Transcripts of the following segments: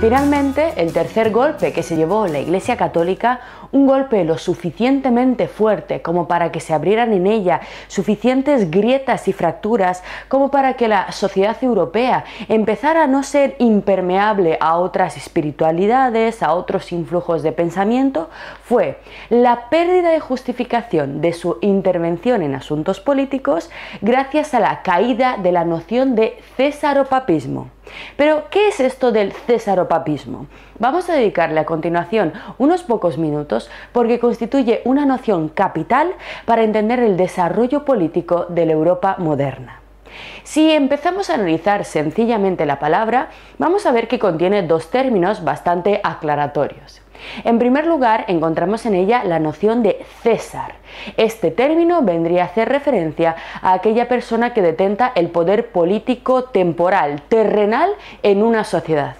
Finalmente, el tercer golpe que se llevó la Iglesia Católica, un golpe lo suficientemente fuerte como para que se abrieran en ella suficientes grietas y fracturas como para que la sociedad europea empezara a no ser impermeable a otras espiritualidades, a otros influjos de pensamiento, fue la pérdida de justificación de su intervención en asuntos políticos gracias a la caída de la noción de cesaropapismo. Pero, ¿qué es esto del cesaropapismo? Vamos a dedicarle a continuación unos pocos minutos porque constituye una noción capital para entender el desarrollo político de la Europa moderna. Si empezamos a analizar sencillamente la palabra, vamos a ver que contiene dos términos bastante aclaratorios. En primer lugar, encontramos en ella la noción de César. Este término vendría a hacer referencia a aquella persona que detenta el poder político temporal, terrenal en una sociedad.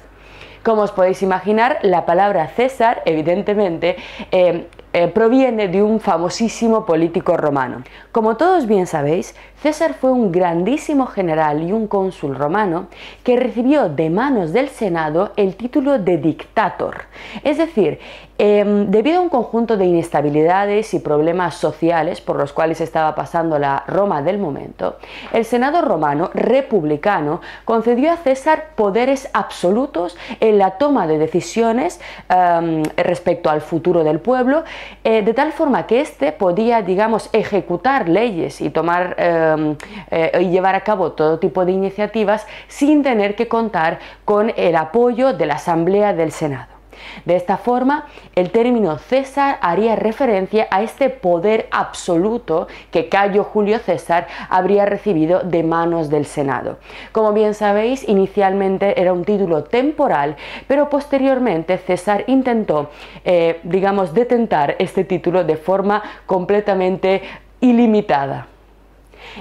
Como os podéis imaginar, la palabra César, evidentemente, eh, eh, proviene de un famosísimo político romano. Como todos bien sabéis, César fue un grandísimo general y un cónsul romano que recibió de manos del Senado el título de dictator. Es decir, em, debido a un conjunto de inestabilidades y problemas sociales por los cuales estaba pasando la Roma del momento, el Senado romano republicano concedió a César poderes absolutos en la toma de decisiones em, respecto al futuro del pueblo eh, de tal forma que éste podía, digamos, ejecutar leyes em, eh, y llevar a cabo todo tipo de iniciativas sin tener que contar con el apoyo de la Asamblea del Senado. De esta forma, el término César haría referencia a este poder absoluto que Cayo Julio César habría recibido de manos del Senado. Como bien sabéis, inicialmente era un título temporal, pero posteriormente César intentó, eh, digamos, detentar este título de forma completamente ilimitada.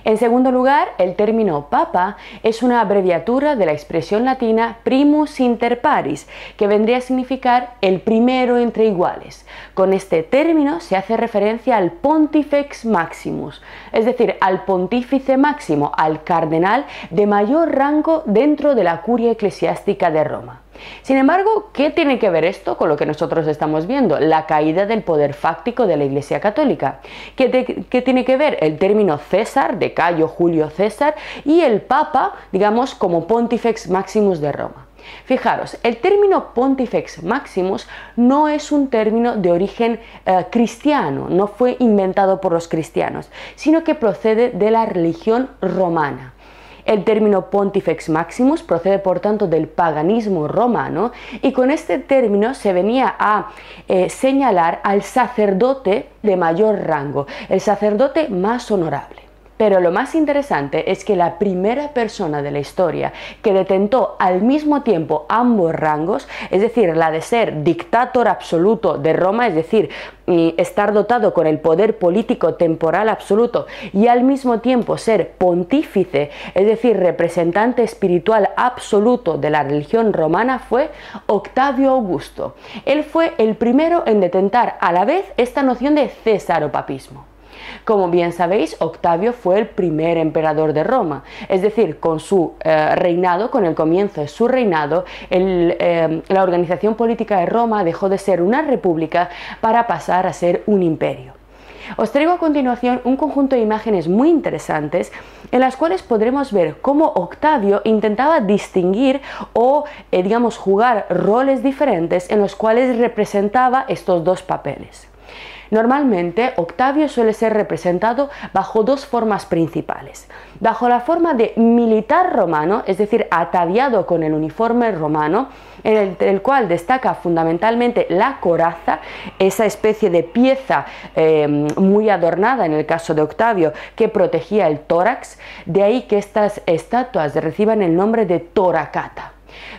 En segundo lugar, el término papa es una abreviatura de la expresión latina primus inter paris, que vendría a significar el primero entre iguales. Con este término se hace referencia al pontifex maximus, es decir, al pontífice máximo, al cardenal de mayor rango dentro de la curia eclesiástica de Roma. Sin embargo, ¿qué tiene que ver esto con lo que nosotros estamos viendo? La caída del poder fáctico de la Iglesia Católica. ¿Qué, tiene que ver el término César, de Cayo Julio César, y el Papa, digamos, como Pontifex Maximus de Roma? Fijaros, el término Pontifex Maximus no es un término de origen eh, cristiano, no fue inventado por los cristianos, sino que procede de la religión romana. El término Pontifex Maximus procede por tanto del paganismo romano y con este término se venía a eh, señalar al sacerdote de mayor rango, el sacerdote más honorable. Pero lo más interesante es que la primera persona de la historia que detentó al mismo tiempo ambos rangos, es decir, la de ser dictator absoluto de Roma, es decir, estar dotado con el poder político temporal absoluto y al mismo tiempo ser pontífice, es decir, representante espiritual absoluto de la religión romana, fue Octavio Augusto. Él fue el primero en detentar a la vez esta noción de cesaropapismo. Como bien sabéis, Octavio fue el primer emperador de Roma, es decir, con su eh, reinado, con el comienzo de su reinado, eh, la organización política de Roma dejó de ser una república para pasar a ser un imperio. Os traigo a continuación un conjunto de imágenes muy interesantes en las cuales podremos ver cómo Octavio intentaba distinguir o, eh, digamos, jugar roles diferentes en los cuales representaba estos dos papeles. Normalmente Octavio suele ser representado bajo dos formas principales. Bajo la forma de militar romano, es decir, ataviado con el uniforme romano, en el, cual destaca fundamentalmente la coraza, esa especie de pieza eh, muy adornada en el caso de Octavio que protegía el tórax, de ahí que estas estatuas reciban el nombre de toracata.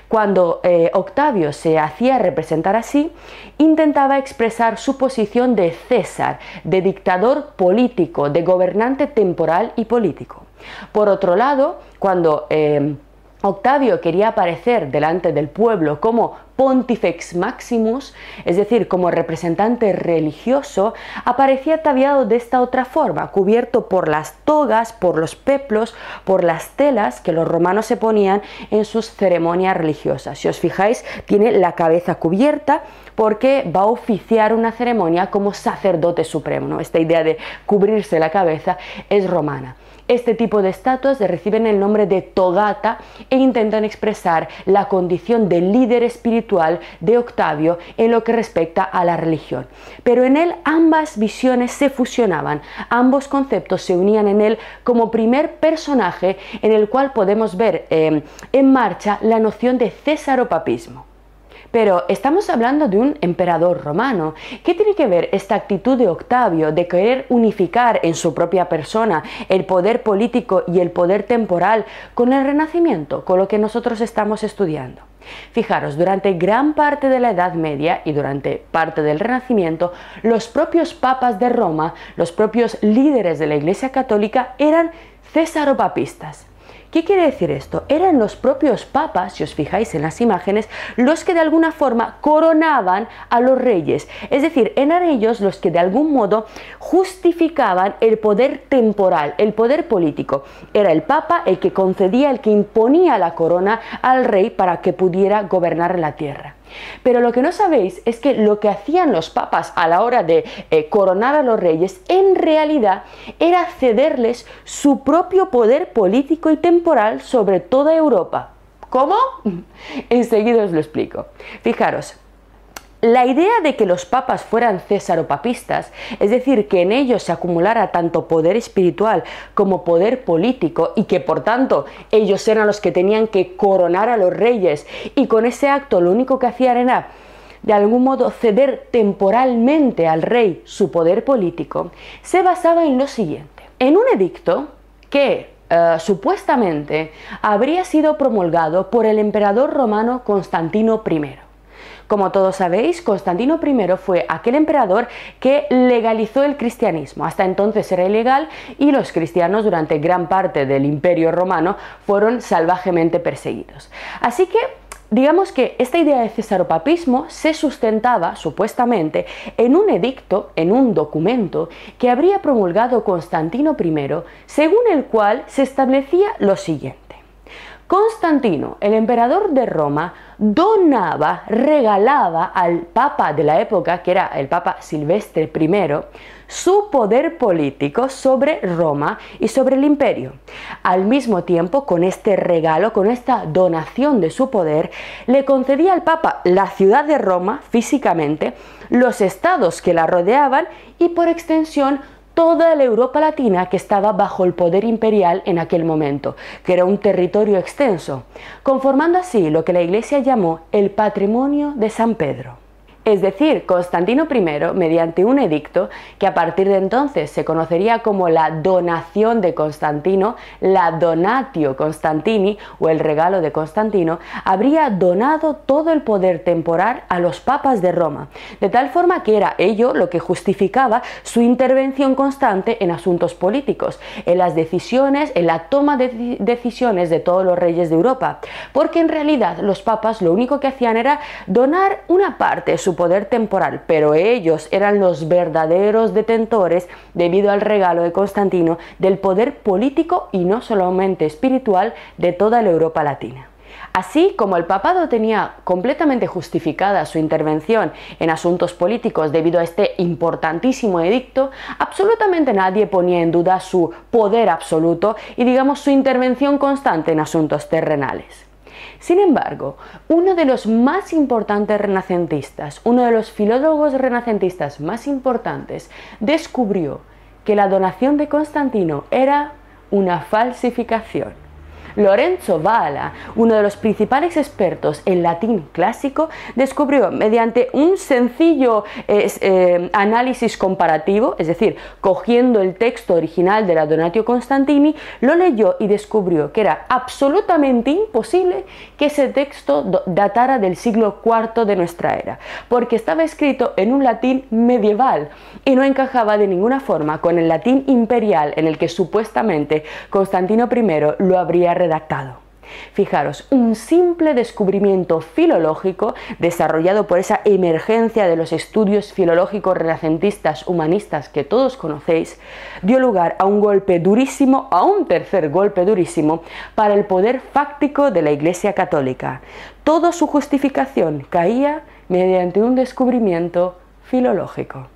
Cuando eh, Octavio se hacía representar así, intentaba expresar su posición de César, de dictador político, de gobernante temporal y político. Por otro lado, cuando eh, Octavio quería aparecer delante del pueblo como Pontifex Maximus, es decir, como representante religioso, aparecía ataviado de esta otra forma, cubierto por las togas, por los peplos, por las telas que los romanos se ponían en sus ceremonias religiosas. Si os fijáis, tiene la cabeza cubierta porque va a oficiar una ceremonia como sacerdote supremo. Esta idea de cubrirse la cabeza es romana. Este tipo de estatuas reciben el nombre de togata e intentan expresar la condición de líder espiritual de Octavio en lo que respecta a la religión. Pero en él ambas visiones se fusionaban, ambos conceptos se unían en él como primer personaje en el cual podemos ver eh, en marcha la noción de césaropapismo. Pero estamos hablando de un emperador romano. ¿Qué tiene que ver esta actitud de Octavio de querer unificar en su propia persona el poder político y el poder temporal con el Renacimiento, con lo que nosotros estamos estudiando? Fijaros, durante gran parte de la Edad Media y durante parte del Renacimiento, los propios papas de Roma, los propios líderes de la Iglesia Católica eran césaropapistas. ¿Qué quiere decir esto? Eran los propios papas, si os fijáis en las imágenes, los que de alguna forma coronaban a los reyes. Es decir, eran ellos los que de algún modo justificaban el poder temporal, el poder político. Era el papa el que concedía, el que imponía la corona al rey para que pudiera gobernar la tierra. Pero lo que no sabéis es que lo que hacían los papas a la hora de eh, coronar a los reyes en realidad era cederles su propio poder político y temporal sobre toda Europa. ¿Cómo? Enseguida os lo explico. Fijaros, la idea de que los papas fueran césaropapistas, es decir, que en ellos se acumulara tanto poder espiritual como poder político y que por tanto ellos eran los que tenían que coronar a los reyes y con ese acto lo único que hacían era de algún modo ceder temporalmente al rey su poder político, se basaba en lo siguiente. En un edicto que eh, supuestamente habría sido promulgado por el emperador romano Constantino I. Como todos sabéis, Constantino I fue aquel emperador que legalizó el cristianismo. Hasta entonces era ilegal y los cristianos durante gran parte del imperio romano fueron salvajemente perseguidos. Así que Digamos que esta idea de cesaropapismo se sustentaba, supuestamente, en un edicto, en un documento que habría promulgado Constantino I, según el cual se establecía lo siguiente. Constantino, el emperador de Roma, donaba, regalaba al papa de la época, que era el papa Silvestre I, su poder político sobre Roma y sobre el imperio. Al mismo tiempo, con este regalo, con esta donación de su poder, le concedía al papa la ciudad de Roma físicamente, los estados que la rodeaban y por extensión toda la Europa latina que estaba bajo el poder imperial en aquel momento, que era un territorio extenso, conformando así lo que la Iglesia llamó el patrimonio de San Pedro. Es decir, Constantino I, mediante un edicto que a partir de entonces se conocería como la donación de Constantino, la donatio Constantini o el regalo de Constantino, habría donado todo el poder temporal a los papas de Roma, de tal forma que era ello lo que justificaba su intervención constante en asuntos políticos, en las decisiones, en la toma de decisiones de todos los reyes de Europa, porque en realidad los papas lo único que hacían era donar una parte su poder temporal, pero ellos eran los verdaderos detentores, debido al regalo de Constantino, del poder político y no solamente espiritual de toda la Europa latina. Así como el papado tenía completamente justificada su intervención en asuntos políticos debido a este importantísimo edicto, absolutamente nadie ponía en duda su poder absoluto y digamos su intervención constante en asuntos terrenales. Sin embargo, uno de los más importantes renacentistas, uno de los filólogos renacentistas más importantes, descubrió que la donación de Constantino era una falsificación. Lorenzo Valla, uno de los principales expertos en latín clásico, descubrió mediante un sencillo eh, análisis comparativo, es decir, cogiendo el texto original de la Donatio Constantini, lo leyó y descubrió que era absolutamente imposible que ese texto datara del siglo IV de nuestra era, porque estaba escrito en un latín medieval y no encajaba de ninguna forma con el latín imperial en el que supuestamente Constantino I lo habría redactado. Fijaros, un simple descubrimiento filológico desarrollado por esa emergencia de los estudios filológicos renacentistas humanistas que todos conocéis, dio lugar a un golpe durísimo, a un tercer golpe durísimo para el poder fáctico de la Iglesia Católica. Toda su justificación caía mediante un descubrimiento filológico.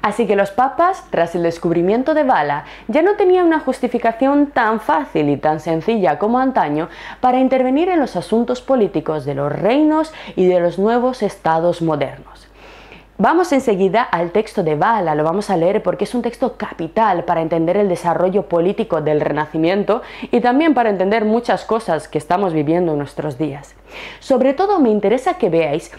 Así que los papas, tras el descubrimiento de Bala, ya no tenían una justificación tan fácil y tan sencilla como antaño para intervenir en los asuntos políticos de los reinos y de los nuevos estados modernos. Vamos enseguida al texto de Bala, lo vamos a leer porque es un texto capital para entender el desarrollo político del Renacimiento y también para entender muchas cosas que estamos viviendo en nuestros días. Sobre todo me interesa que veáis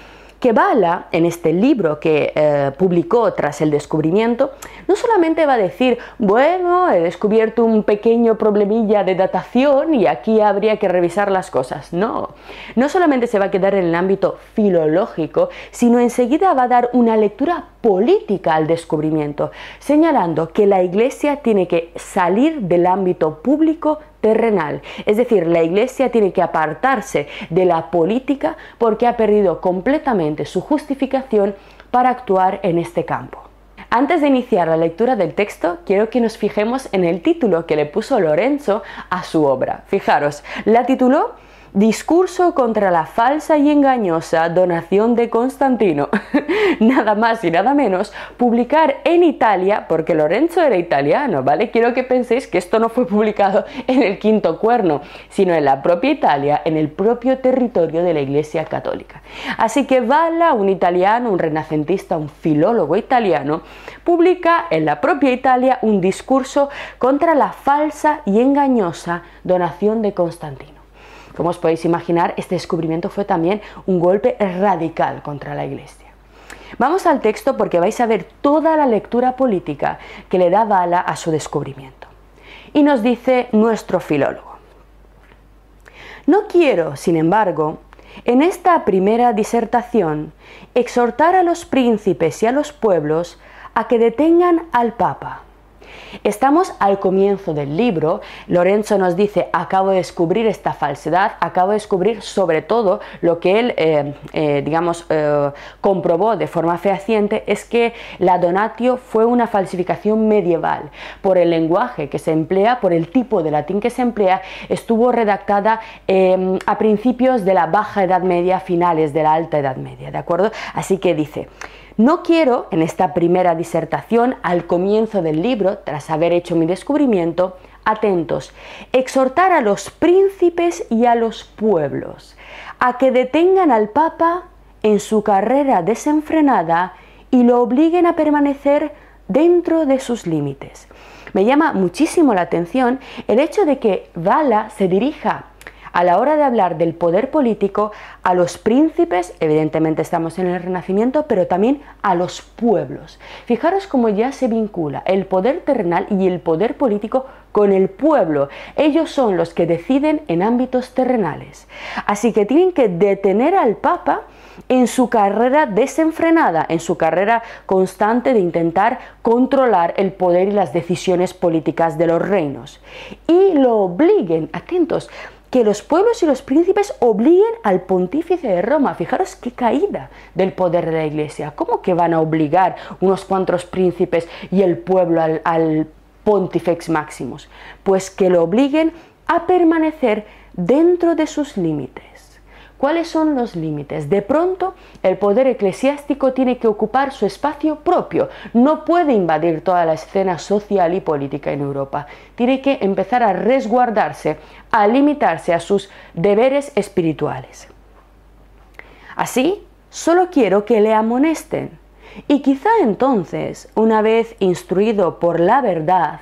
que Bala, en este libro que eh, publicó tras el descubrimiento, no solamente va a decir, bueno, he descubierto un pequeño problemilla de datación y aquí habría que revisar las cosas. No, no solamente se va a quedar en el ámbito filológico, sino enseguida va a dar una lectura política al descubrimiento, señalando que la Iglesia tiene que salir del ámbito público terrenal. Es decir, la Iglesia tiene que apartarse de la política porque ha perdido completamente su justificación para actuar en este campo. Antes de iniciar la lectura del texto, quiero que nos fijemos en el título que le puso Lorenzo a su obra. Fijaros, la tituló Discurso contra la falsa y engañosa donación de Constantino. nada más y nada menos, publicar en Italia, porque Lorenzo era italiano, ¿vale? Quiero que penséis que esto no fue publicado en el quinto cuerno, sino en la propia Italia, en el propio territorio de la Iglesia Católica. Así que Valla, un italiano, un renacentista, un filólogo italiano, publica en la propia Italia un discurso contra la falsa y engañosa donación de Constantino. Como os podéis imaginar, este descubrimiento fue también un golpe radical contra la Iglesia. Vamos al texto porque vais a ver toda la lectura política que le da bala a su descubrimiento. Y nos dice nuestro filólogo. No quiero, sin embargo, en esta primera disertación, exhortar a los príncipes y a los pueblos a que detengan al Papa Estamos al comienzo del libro. Lorenzo nos dice, acabo de descubrir esta falsedad, acabo de descubrir sobre todo lo que él, eh, eh, digamos, eh, comprobó de forma fehaciente, es que la donatio fue una falsificación medieval. Por el lenguaje que se emplea, por el tipo de latín que se emplea, estuvo redactada a principios de la Baja Edad Media, finales de la Alta Edad Media, ¿de acuerdo? Así que dice, no quiero, en esta primera disertación, al comienzo del libro, tras haber hecho mi descubrimiento, atentos, exhortar a los príncipes y a los pueblos a que detengan al Papa en su carrera desenfrenada y lo obliguen a permanecer dentro de sus límites. Me llama muchísimo la atención el hecho de que Vala se dirija a la hora de hablar del poder político a los príncipes, evidentemente estamos en el Renacimiento, pero también a los pueblos. Fijaros cómo ya se vincula el poder terrenal y el poder político con el pueblo. Ellos son los que deciden en ámbitos terrenales. Así que tienen que detener al Papa en su carrera desenfrenada, en su carrera constante de intentar controlar el poder y las decisiones políticas de los reinos. Y lo obliguen, atentos, que los pueblos y los príncipes obliguen al pontífice de Roma. Fijaros qué caída del poder de la iglesia. ¿Cómo que van a obligar unos cuantos príncipes y el pueblo al, al pontifex máximos? Pues que lo obliguen a permanecer dentro de sus límites. ¿Cuáles son los límites? De pronto, el poder eclesiástico tiene que ocupar su espacio propio. No puede invadir toda la escena social y política en Europa. Tiene que empezar a resguardarse, a limitarse a sus deberes espirituales. Así, solo quiero que le amonesten. Y quizá entonces, una vez instruido por la verdad,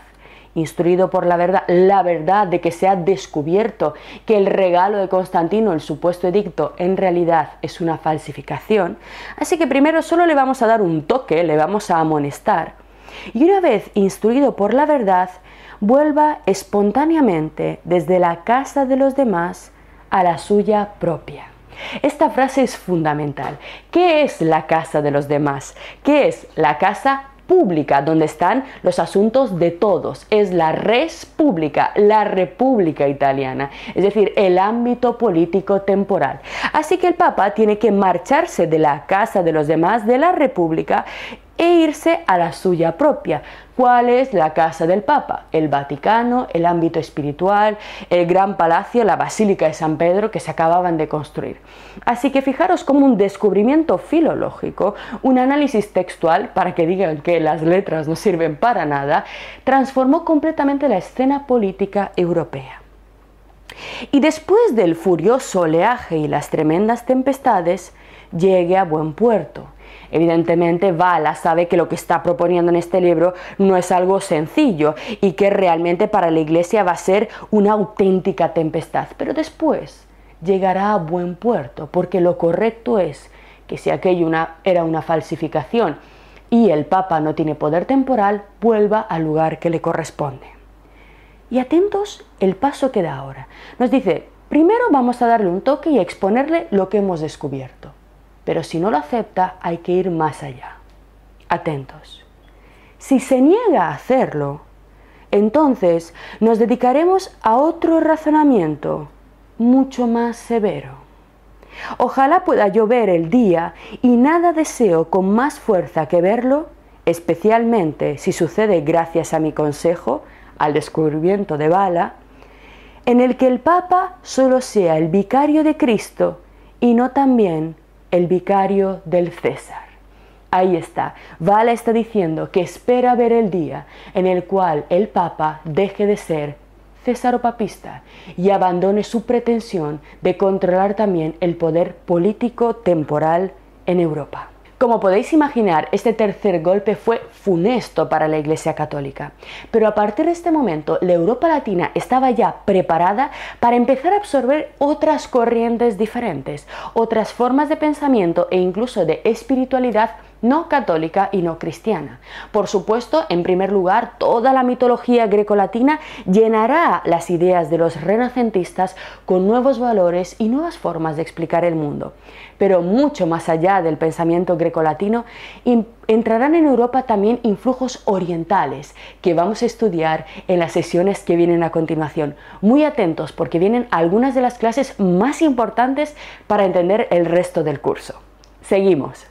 instruido por la verdad, la verdad de que se ha descubierto que el regalo de Constantino, el supuesto edicto, en realidad es una falsificación. Así que primero solo le vamos a dar un toque, le vamos a amonestar. Y una vez instruido por la verdad, vuelva espontáneamente desde la casa de los demás a la suya propia. Esta frase es fundamental. ¿Qué es la casa de los demás? ¿Qué es la casa pública, donde están los asuntos de todos. Es la res pública, la República Italiana, es decir, el ámbito político temporal. Así que el Papa tiene que marcharse de la casa de los demás de la República e irse a la suya propia. ¿Cuál es la casa del Papa? El Vaticano, el ámbito espiritual, el gran palacio, la Basílica de San Pedro que se acababan de construir. Así que fijaros como un descubrimiento filológico, un análisis textual, para que digan que las letras no sirven para nada, transformó completamente la escena política europea. Y después del furioso oleaje y las tremendas tempestades, llegue a buen puerto Evidentemente, Vala sabe que lo que está proponiendo en este libro no es algo sencillo y que realmente para la Iglesia va a ser una auténtica tempestad. Pero después llegará a buen puerto, porque lo correcto es que si aquello era una falsificación y el Papa no tiene poder temporal, vuelva al lugar que le corresponde. Y atentos el paso que da ahora. Nos dice, primero vamos a darle un toque y exponerle lo que hemos descubierto pero si no lo acepta hay que ir más allá. Atentos. Si se niega a hacerlo, entonces nos dedicaremos a otro razonamiento mucho más severo. Ojalá pueda yo ver el día y nada deseo con más fuerza que verlo, especialmente si sucede gracias a mi consejo, al descubrimiento de Bala, en el que el Papa solo sea el vicario de Cristo y no también el vicario del César. Ahí está, Vala está diciendo que espera ver el día en el cual el Papa deje de ser papista y abandone su pretensión de controlar también el poder político temporal en Europa. Como podéis imaginar, este tercer golpe fue funesto para la Iglesia Católica. Pero a partir de este momento, la Europa Latina estaba ya preparada para empezar a absorber otras corrientes diferentes, otras formas de pensamiento e incluso de espiritualidad no católica y no cristiana. Por supuesto, en primer lugar, toda la mitología grecolatina llenará las ideas de los renacentistas con nuevos valores y nuevas formas de explicar el mundo. Pero mucho más allá del pensamiento grecolatino, entrarán en Europa también influjos orientales que vamos a estudiar en las sesiones que vienen a continuación. Muy atentos porque vienen algunas de las clases más importantes para entender el resto del curso. Seguimos.